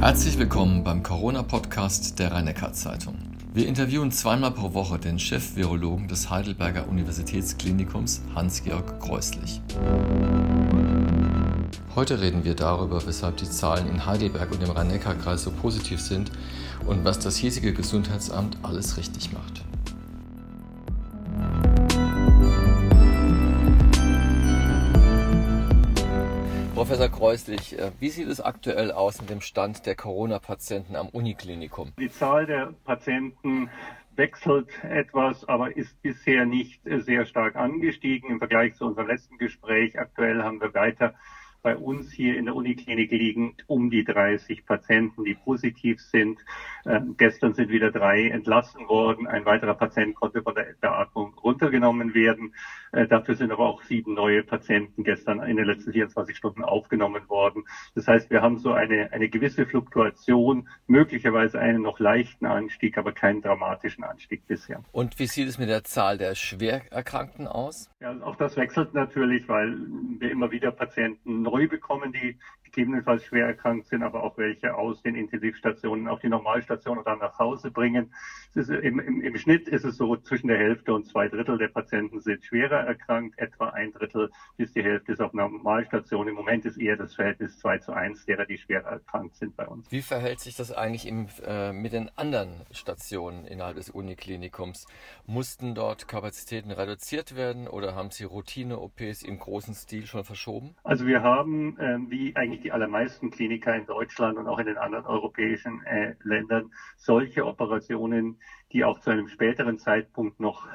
Herzlich willkommen beim Corona-Podcast der rhein zeitung Wir interviewen zweimal pro Woche den Chef-Virologen des Heidelberger Universitätsklinikums Hans-Georg Kreuslich. Heute reden wir darüber, weshalb die Zahlen in Heidelberg und im Rhein-Neckar-Kreis so positiv sind und was das hiesige Gesundheitsamt alles richtig macht. Professor Kreuslich, äh, wie sieht es aktuell aus mit dem Stand der Corona-Patienten am Uniklinikum? Die Zahl der Patienten wechselt etwas, aber ist bisher nicht sehr stark angestiegen im Vergleich zu unserem letzten Gespräch. Aktuell haben wir weiter bei uns hier in der Uniklinik liegen um die 30 Patienten, die positiv sind. Ähm, gestern sind wieder drei entlassen worden. Ein weiterer Patient konnte von der Beatmung runtergenommen werden. Äh, dafür sind aber auch sieben neue Patienten gestern in den letzten 24 Stunden aufgenommen worden. Das heißt, wir haben so eine, eine gewisse Fluktuation, möglicherweise einen noch leichten Anstieg, aber keinen dramatischen Anstieg bisher. Und wie sieht es mit der Zahl der Schwererkrankten aus? Ja, auch das wechselt natürlich, weil wir immer wieder Patienten neu neu bekommen, die gegebenenfalls schwer erkrankt sind, aber auch welche aus den Intensivstationen auf die Normalstation oder nach Hause bringen. Im, im, Im Schnitt ist es so, zwischen der Hälfte und zwei Drittel der Patienten sind schwerer erkrankt, etwa ein Drittel bis die Hälfte ist auf Normalstation. Im Moment ist eher das Verhältnis 2 zu 1 derer, die schwerer erkrankt sind bei uns. Wie verhält sich das eigentlich im, äh, mit den anderen Stationen innerhalb des Uniklinikums? Mussten dort Kapazitäten reduziert werden oder haben Sie Routine-OPs im großen Stil schon verschoben? Also wir haben, äh, wie eigentlich die allermeisten Kliniker in Deutschland und auch in den anderen europäischen äh, Ländern solche Operationen, die auch zu einem späteren Zeitpunkt noch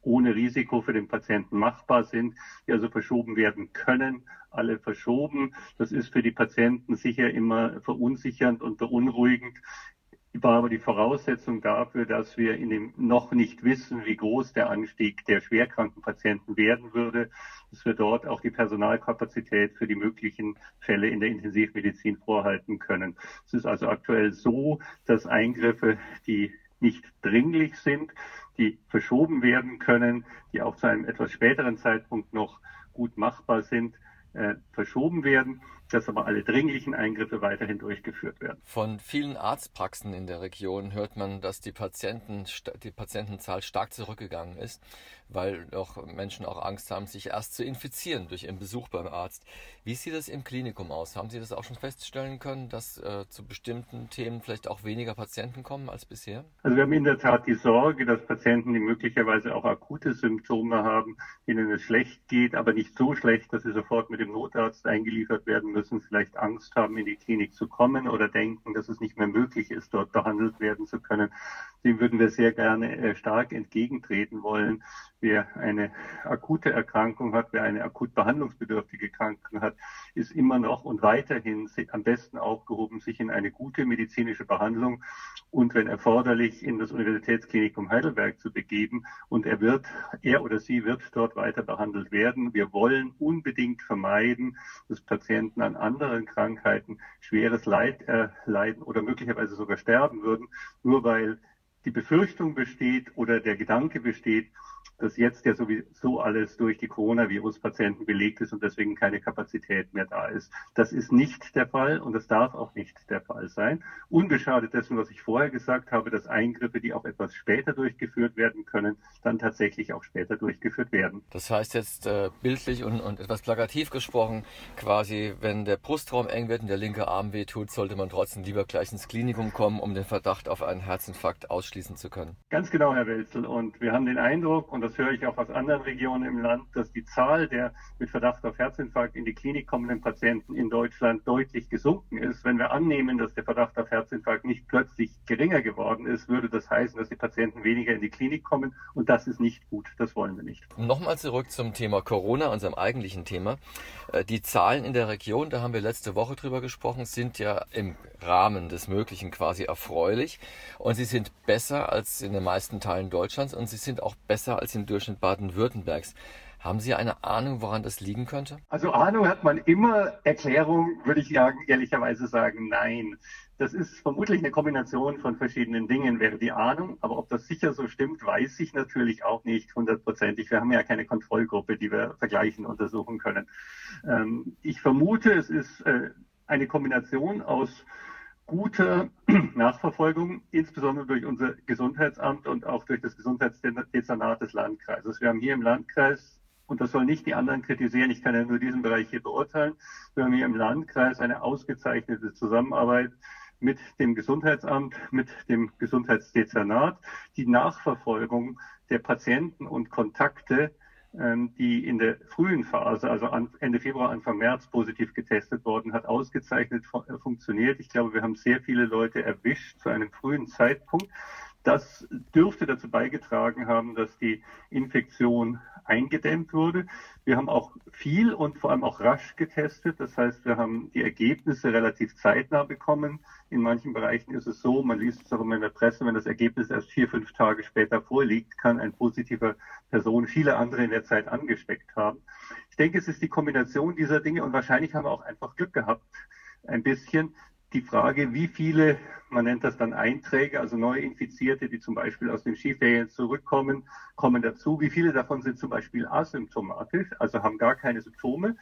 ohne Risiko für den Patienten machbar sind, die also verschoben werden können, alle verschoben. Das ist für die Patienten sicher immer verunsichernd und beunruhigend war aber die Voraussetzung dafür, dass wir in dem noch nicht wissen, wie groß der Anstieg der schwerkranken Patienten werden würde, dass wir dort auch die Personalkapazität für die möglichen Fälle in der Intensivmedizin vorhalten können. Es ist also aktuell so, dass Eingriffe, die nicht dringlich sind, die verschoben werden können, die auch zu einem etwas späteren Zeitpunkt noch gut machbar sind, äh, verschoben werden dass aber alle dringlichen Eingriffe weiterhin durchgeführt werden. Von vielen Arztpraxen in der Region hört man, dass die, Patienten, die Patientenzahl stark zurückgegangen ist, weil doch Menschen auch Angst haben, sich erst zu infizieren durch ihren Besuch beim Arzt. Wie sieht es im Klinikum aus? Haben Sie das auch schon feststellen können, dass äh, zu bestimmten Themen vielleicht auch weniger Patienten kommen als bisher? Also wir haben in der Tat die Sorge, dass Patienten, die möglicherweise auch akute Symptome haben, denen es schlecht geht, aber nicht so schlecht, dass sie sofort mit dem Notarzt eingeliefert werden müssen, müssen, vielleicht Angst haben, in die Klinik zu kommen oder denken, dass es nicht mehr möglich ist, dort behandelt werden zu können. Dem würden wir sehr gerne äh, stark entgegentreten wollen. Wer eine akute Erkrankung hat, wer eine akut behandlungsbedürftige Erkrankung hat, ist immer noch und weiterhin am besten aufgehoben, sich in eine gute medizinische Behandlung und wenn erforderlich in das Universitätsklinikum Heidelberg zu begeben. Und er wird, er oder sie wird dort weiter behandelt werden. Wir wollen unbedingt vermeiden, dass Patienten an anderen Krankheiten schweres Leid erleiden oder möglicherweise sogar sterben würden, nur weil die Befürchtung besteht oder der Gedanke besteht, dass jetzt ja sowieso alles durch die Coronavirus-Patienten belegt ist und deswegen keine Kapazität mehr da ist. Das ist nicht der Fall und das darf auch nicht der Fall sein. Unbeschadet dessen, was ich vorher gesagt habe, dass Eingriffe, die auch etwas später durchgeführt werden können, dann tatsächlich auch später durchgeführt werden. Das heißt jetzt äh, bildlich und, und etwas plakativ gesprochen, quasi, wenn der Brustraum eng wird und der linke Arm wehtut, sollte man trotzdem lieber gleich ins Klinikum kommen, um den Verdacht auf einen Herzinfarkt ausschließen zu können. Ganz genau, Herr Welzel. Und wir haben den Eindruck, und das das höre ich auch aus anderen Regionen im Land, dass die Zahl der mit Verdacht auf Herzinfarkt in die Klinik kommenden Patienten in Deutschland deutlich gesunken ist. Wenn wir annehmen, dass der Verdacht auf Herzinfarkt nicht plötzlich geringer geworden ist, würde das heißen, dass die Patienten weniger in die Klinik kommen und das ist nicht gut. Das wollen wir nicht. Nochmal zurück zum Thema Corona, unserem eigentlichen Thema. Äh, die Zahlen in der Region, da haben wir letzte Woche drüber gesprochen, sind ja im Rahmen des Möglichen quasi erfreulich und sie sind besser als in den meisten Teilen Deutschlands und sie sind auch besser als in im Durchschnitt Baden-Württembergs. Haben Sie eine Ahnung, woran das liegen könnte? Also Ahnung hat man immer. Erklärung würde ich sagen, ehrlicherweise sagen, nein. Das ist vermutlich eine Kombination von verschiedenen Dingen, wäre die Ahnung. Aber ob das sicher so stimmt, weiß ich natürlich auch nicht hundertprozentig. Wir haben ja keine Kontrollgruppe, die wir vergleichen, untersuchen können. Ähm, ich vermute, es ist äh, eine Kombination aus guter Nachverfolgung, insbesondere durch unser Gesundheitsamt und auch durch das Gesundheitsdezernat des Landkreises. Wir haben hier im Landkreis, und das soll nicht die anderen kritisieren, ich kann ja nur diesen Bereich hier beurteilen, wir haben hier im Landkreis eine ausgezeichnete Zusammenarbeit mit dem Gesundheitsamt, mit dem Gesundheitsdezernat. Die Nachverfolgung der Patienten und Kontakte die in der frühen Phase, also Ende Februar, Anfang März positiv getestet worden, hat ausgezeichnet äh, funktioniert. Ich glaube, wir haben sehr viele Leute erwischt zu einem frühen Zeitpunkt. Das dürfte dazu beigetragen haben, dass die Infektion eingedämmt wurde. Wir haben auch viel und vor allem auch rasch getestet. Das heißt, wir haben die Ergebnisse relativ zeitnah bekommen. In manchen Bereichen ist es so, man liest es auch immer in der Presse, wenn das Ergebnis erst vier, fünf Tage später vorliegt, kann ein positiver Person viele andere in der Zeit angesteckt haben. Ich denke, es ist die Kombination dieser Dinge und wahrscheinlich haben wir auch einfach Glück gehabt, ein bisschen, die Frage, wie viele, man nennt das dann Einträge, also neue Infizierte, die zum Beispiel aus den Skiferien zurückkommen, kommen dazu. Wie viele davon sind zum Beispiel asymptomatisch, also haben gar keine Symptome,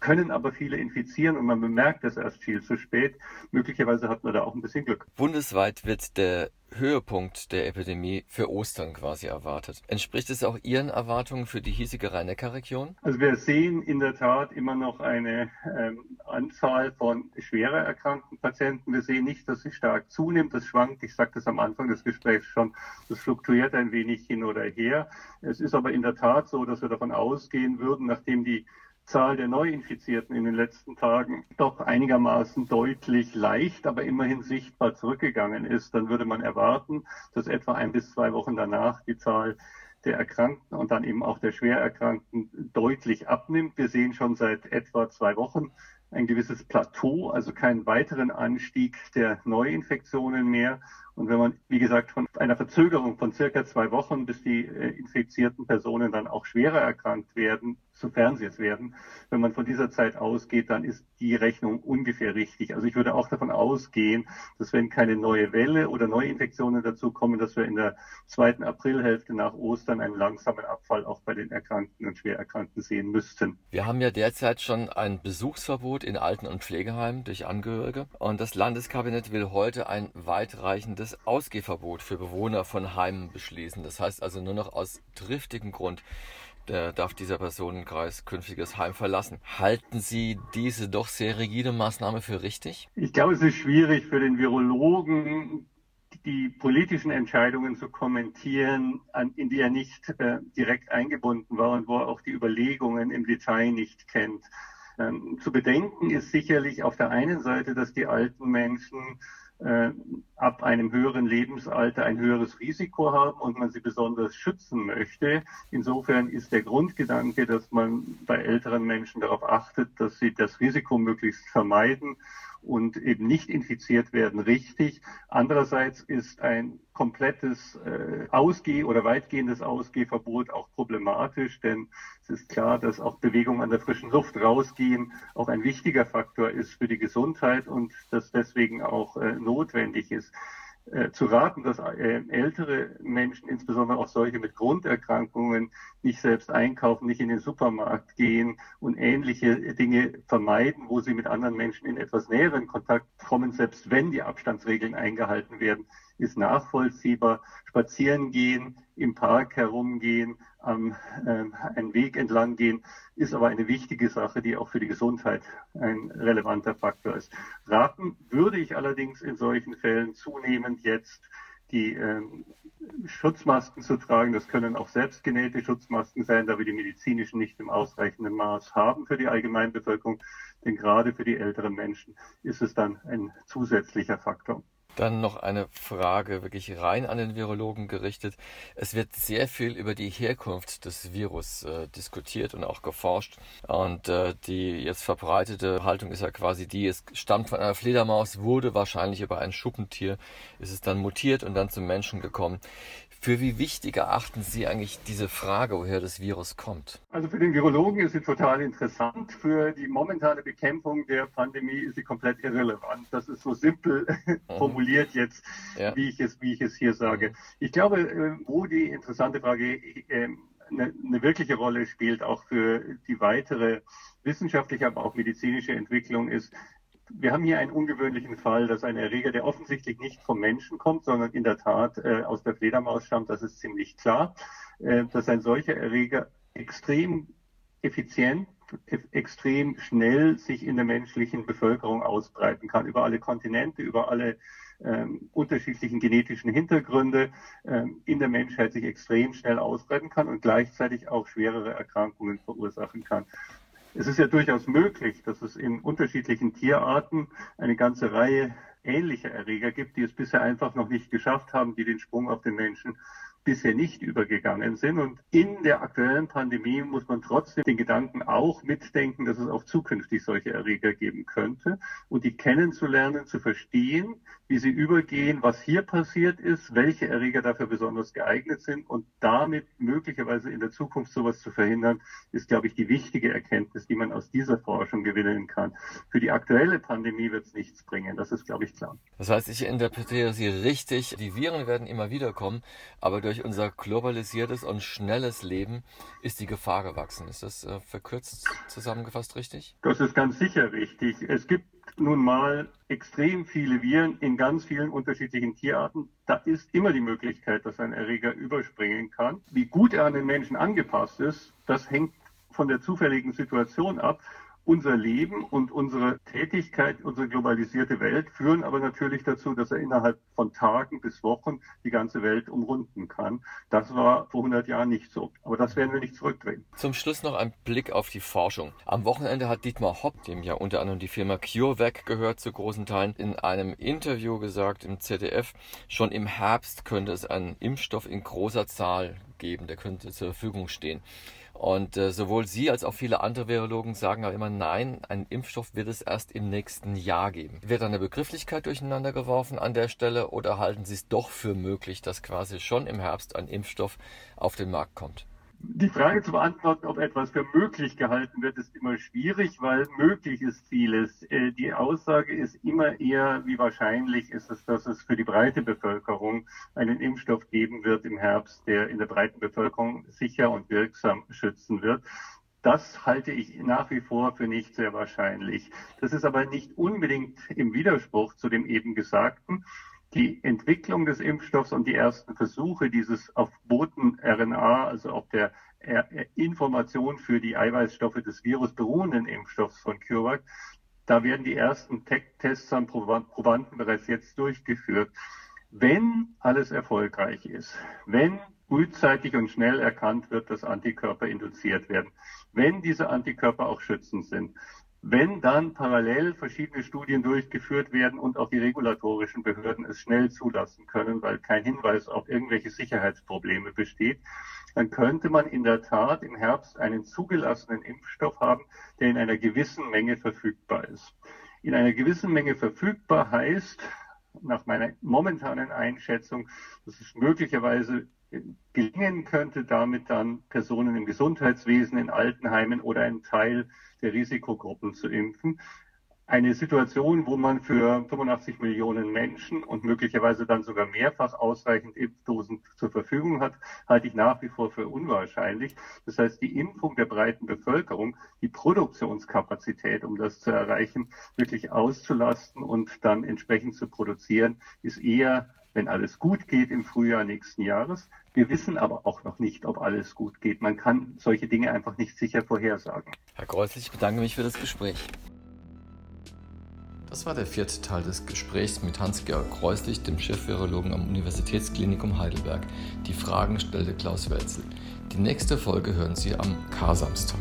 können aber viele infizieren und man bemerkt das erst viel zu spät. Möglicherweise hat man da auch ein bisschen Glück. Bundesweit wird der Höhepunkt der Epidemie für Ostern quasi erwartet. Entspricht es auch Ihren Erwartungen für die hiesige Rhein-Neckar-Region? Also wir sehen in der Tat immer noch eine ähm, Anzahl von schwerer erkrankten Patienten. Wir sehen nicht, dass sie stark zunimmt. Das schwankt, ich sagte es am Anfang des Gesprächs schon, das fluktuiert ein wenig hin oder her. Es ist aber in der Tat so, dass wir davon ausgehen würden, nachdem die Zahl der Neuinfizierten in den letzten Tagen doch einigermaßen deutlich leicht, aber immerhin sichtbar zurückgegangen ist, dann würde man erwarten, dass etwa ein bis zwei Wochen danach die Zahl der Erkrankten und dann eben auch der Schwererkrankten deutlich abnimmt. Wir sehen schon seit etwa zwei Wochen ein gewisses Plateau, also keinen weiteren Anstieg der Neuinfektionen mehr. Und wenn man, wie gesagt, von einer Verzögerung von circa zwei Wochen, bis die äh, infizierten Personen dann auch schwerer erkrankt werden, sofern sie es werden, wenn man von dieser Zeit ausgeht, dann ist die Rechnung ungefähr richtig. Also ich würde auch davon ausgehen, dass wenn keine neue Welle oder Neuinfektionen dazu kommen, dass wir in der zweiten Aprilhälfte nach Ostern einen langsamen Abfall auch bei den Erkrankten und Schwererkrankten sehen müssten. Wir haben ja derzeit schon ein Besuchsverbot in Alten- und Pflegeheimen durch Angehörige und das Landeskabinett will heute ein weitreichendes Ausgehverbot für Bewohner von Heimen beschließen. Das heißt also nur noch aus triftigem Grund der darf dieser Personenkreis künftiges Heim verlassen. Halten Sie diese doch sehr rigide Maßnahme für richtig? Ich glaube, es ist schwierig für den Virologen, die politischen Entscheidungen zu kommentieren, in die er nicht äh, direkt eingebunden war und wo er auch die Überlegungen im Detail nicht kennt. Ähm, zu bedenken ist sicherlich auf der einen Seite, dass die alten Menschen äh, ab einem höheren Lebensalter ein höheres Risiko haben und man sie besonders schützen möchte. Insofern ist der Grundgedanke, dass man bei älteren Menschen darauf achtet, dass sie das Risiko möglichst vermeiden und eben nicht infiziert werden, richtig. Andererseits ist ein komplettes äh, Ausgeh- oder weitgehendes Ausgehverbot auch problematisch, denn es ist klar, dass auch Bewegung an der frischen Luft rausgehen auch ein wichtiger Faktor ist für die Gesundheit und das deswegen auch äh, notwendig ist. Äh, zu raten, dass äh, ältere Menschen, insbesondere auch solche mit Grunderkrankungen, nicht selbst einkaufen, nicht in den Supermarkt gehen und ähnliche Dinge vermeiden, wo sie mit anderen Menschen in etwas näheren Kontakt kommen, selbst wenn die Abstandsregeln eingehalten werden, ist nachvollziehbar. Spazieren gehen, im Park herumgehen, am äh, einen Weg entlang gehen, ist aber eine wichtige Sache, die auch für die Gesundheit ein relevanter Faktor ist. Raten würde ich allerdings in solchen Fällen zunehmend jetzt die ähm, Schutzmasken zu tragen. Das können auch selbstgenähte Schutzmasken sein, da wir die medizinischen nicht im ausreichenden Maß haben für die Allgemeinbevölkerung. Denn gerade für die älteren Menschen ist es dann ein zusätzlicher Faktor. Dann noch eine Frage wirklich rein an den Virologen gerichtet. Es wird sehr viel über die Herkunft des Virus äh, diskutiert und auch geforscht. Und äh, die jetzt verbreitete Haltung ist ja quasi die, es stammt von einer Fledermaus, wurde wahrscheinlich über ein Schuppentier, ist es dann mutiert und dann zum Menschen gekommen. Für wie wichtig erachten Sie eigentlich diese Frage, woher das Virus kommt? Also für den Virologen ist sie total interessant. Für die momentane Bekämpfung der Pandemie ist sie komplett irrelevant. Das ist so simpel mhm. formuliert jetzt, ja. wie, ich es, wie ich es hier sage. Mhm. Ich glaube, äh, wo die interessante Frage eine, äh, eine wirkliche Rolle spielt, auch für die weitere wissenschaftliche, aber auch medizinische Entwicklung ist, wir haben hier einen ungewöhnlichen Fall, dass ein Erreger, der offensichtlich nicht vom Menschen kommt, sondern in der Tat äh, aus der Fledermaus stammt, das ist ziemlich klar, äh, dass ein solcher Erreger extrem effizient, extrem schnell sich in der menschlichen Bevölkerung ausbreiten kann, über alle Kontinente, über alle ähm, unterschiedlichen genetischen Hintergründe ähm, in der Menschheit sich extrem schnell ausbreiten kann und gleichzeitig auch schwerere Erkrankungen verursachen kann. Es ist ja durchaus möglich, dass es in unterschiedlichen Tierarten eine ganze Reihe ähnlicher Erreger gibt, die es bisher einfach noch nicht geschafft haben, die den Sprung auf den Menschen bisher nicht übergegangen sind. Und in der aktuellen Pandemie muss man trotzdem den Gedanken auch mitdenken, dass es auch zukünftig solche Erreger geben könnte und die kennenzulernen, zu verstehen, wie sie übergehen, was hier passiert ist, welche Erreger dafür besonders geeignet sind und damit möglicherweise in der Zukunft sowas zu verhindern, ist, glaube ich, die wichtige Erkenntnis, die man aus dieser Forschung gewinnen kann. Für die aktuelle Pandemie wird es nichts bringen, das ist, glaube ich, klar. Das heißt, ich interpretiere Sie richtig, die Viren werden immer wieder kommen, aber durch durch unser globalisiertes und schnelles Leben ist die Gefahr gewachsen. Ist das äh, verkürzt zusammengefasst richtig? Das ist ganz sicher richtig. Es gibt nun mal extrem viele Viren in ganz vielen unterschiedlichen Tierarten. Da ist immer die Möglichkeit, dass ein Erreger überspringen kann. Wie gut er an den Menschen angepasst ist, das hängt von der zufälligen Situation ab unser Leben und unsere Tätigkeit, unsere globalisierte Welt führen aber natürlich dazu, dass er innerhalb von Tagen bis Wochen die ganze Welt umrunden kann. Das war vor 100 Jahren nicht so. Aber das werden wir nicht zurückdrehen. Zum Schluss noch ein Blick auf die Forschung. Am Wochenende hat Dietmar Hopp, dem ja unter anderem die Firma CureVac gehört zu großen Teilen, in einem Interview gesagt im ZDF, schon im Herbst könnte es einen Impfstoff in großer Zahl geben, der könnte zur Verfügung stehen. Und äh, sowohl Sie als auch viele andere Virologen sagen aber immer, nein, einen Impfstoff wird es erst im nächsten Jahr geben. Wird eine Begrifflichkeit durcheinander geworfen an der Stelle oder halten Sie es doch für möglich, dass quasi schon im Herbst ein Impfstoff auf den Markt kommt? Die Frage zu beantworten, ob etwas für möglich gehalten wird, ist immer schwierig, weil möglich ist vieles. Äh, die Aussage ist immer eher, wie wahrscheinlich ist es, dass es für die breite Bevölkerung einen Impfstoff geben wird im Herbst, der in der breiten Bevölkerung sicher und wirksam schützen wird. Das halte ich nach wie vor für nicht sehr wahrscheinlich. Das ist aber nicht unbedingt im Widerspruch zu dem eben Gesagten die Entwicklung des Impfstoffs und die ersten Versuche dieses auf Boten-RNA, also auf der Information für die Eiweißstoffe des Virus beruhenden Impfstoffs von CureVac, da werden die ersten Tests an Probanden bereits jetzt durchgeführt. Wenn alles erfolgreich ist, wenn frühzeitig und schnell erkannt wird, dass Antikörper induziert werden, wenn diese Antikörper auch schützend sind, wenn dann parallel verschiedene Studien durchgeführt werden und auch die regulatorischen Behörden es schnell zulassen können, weil kein Hinweis auf irgendwelche Sicherheitsprobleme besteht, dann könnte man in der Tat im Herbst einen zugelassenen Impfstoff haben, der in einer gewissen Menge verfügbar ist. In einer gewissen Menge verfügbar heißt, nach meiner momentanen Einschätzung, dass es möglicherweise gelingen könnte, damit dann Personen im Gesundheitswesen, in Altenheimen oder einen Teil der Risikogruppen zu impfen. Eine Situation, wo man für 85 Millionen Menschen und möglicherweise dann sogar mehrfach ausreichend Impfdosen zur Verfügung hat, halte ich nach wie vor für unwahrscheinlich. Das heißt, die Impfung der breiten Bevölkerung, die Produktionskapazität, um das zu erreichen, wirklich auszulasten und dann entsprechend zu produzieren, ist eher wenn alles gut geht im Frühjahr nächsten Jahres. Wir wissen aber auch noch nicht, ob alles gut geht. Man kann solche Dinge einfach nicht sicher vorhersagen. Herr Kreuzlich, ich bedanke mich für das Gespräch. Das war der vierte Teil des Gesprächs mit Hans-Georg Kreuslich, dem Chefvirologen am Universitätsklinikum Heidelberg. Die Fragen stellte Klaus Welzel. Die nächste Folge hören Sie am Kar-Samstag.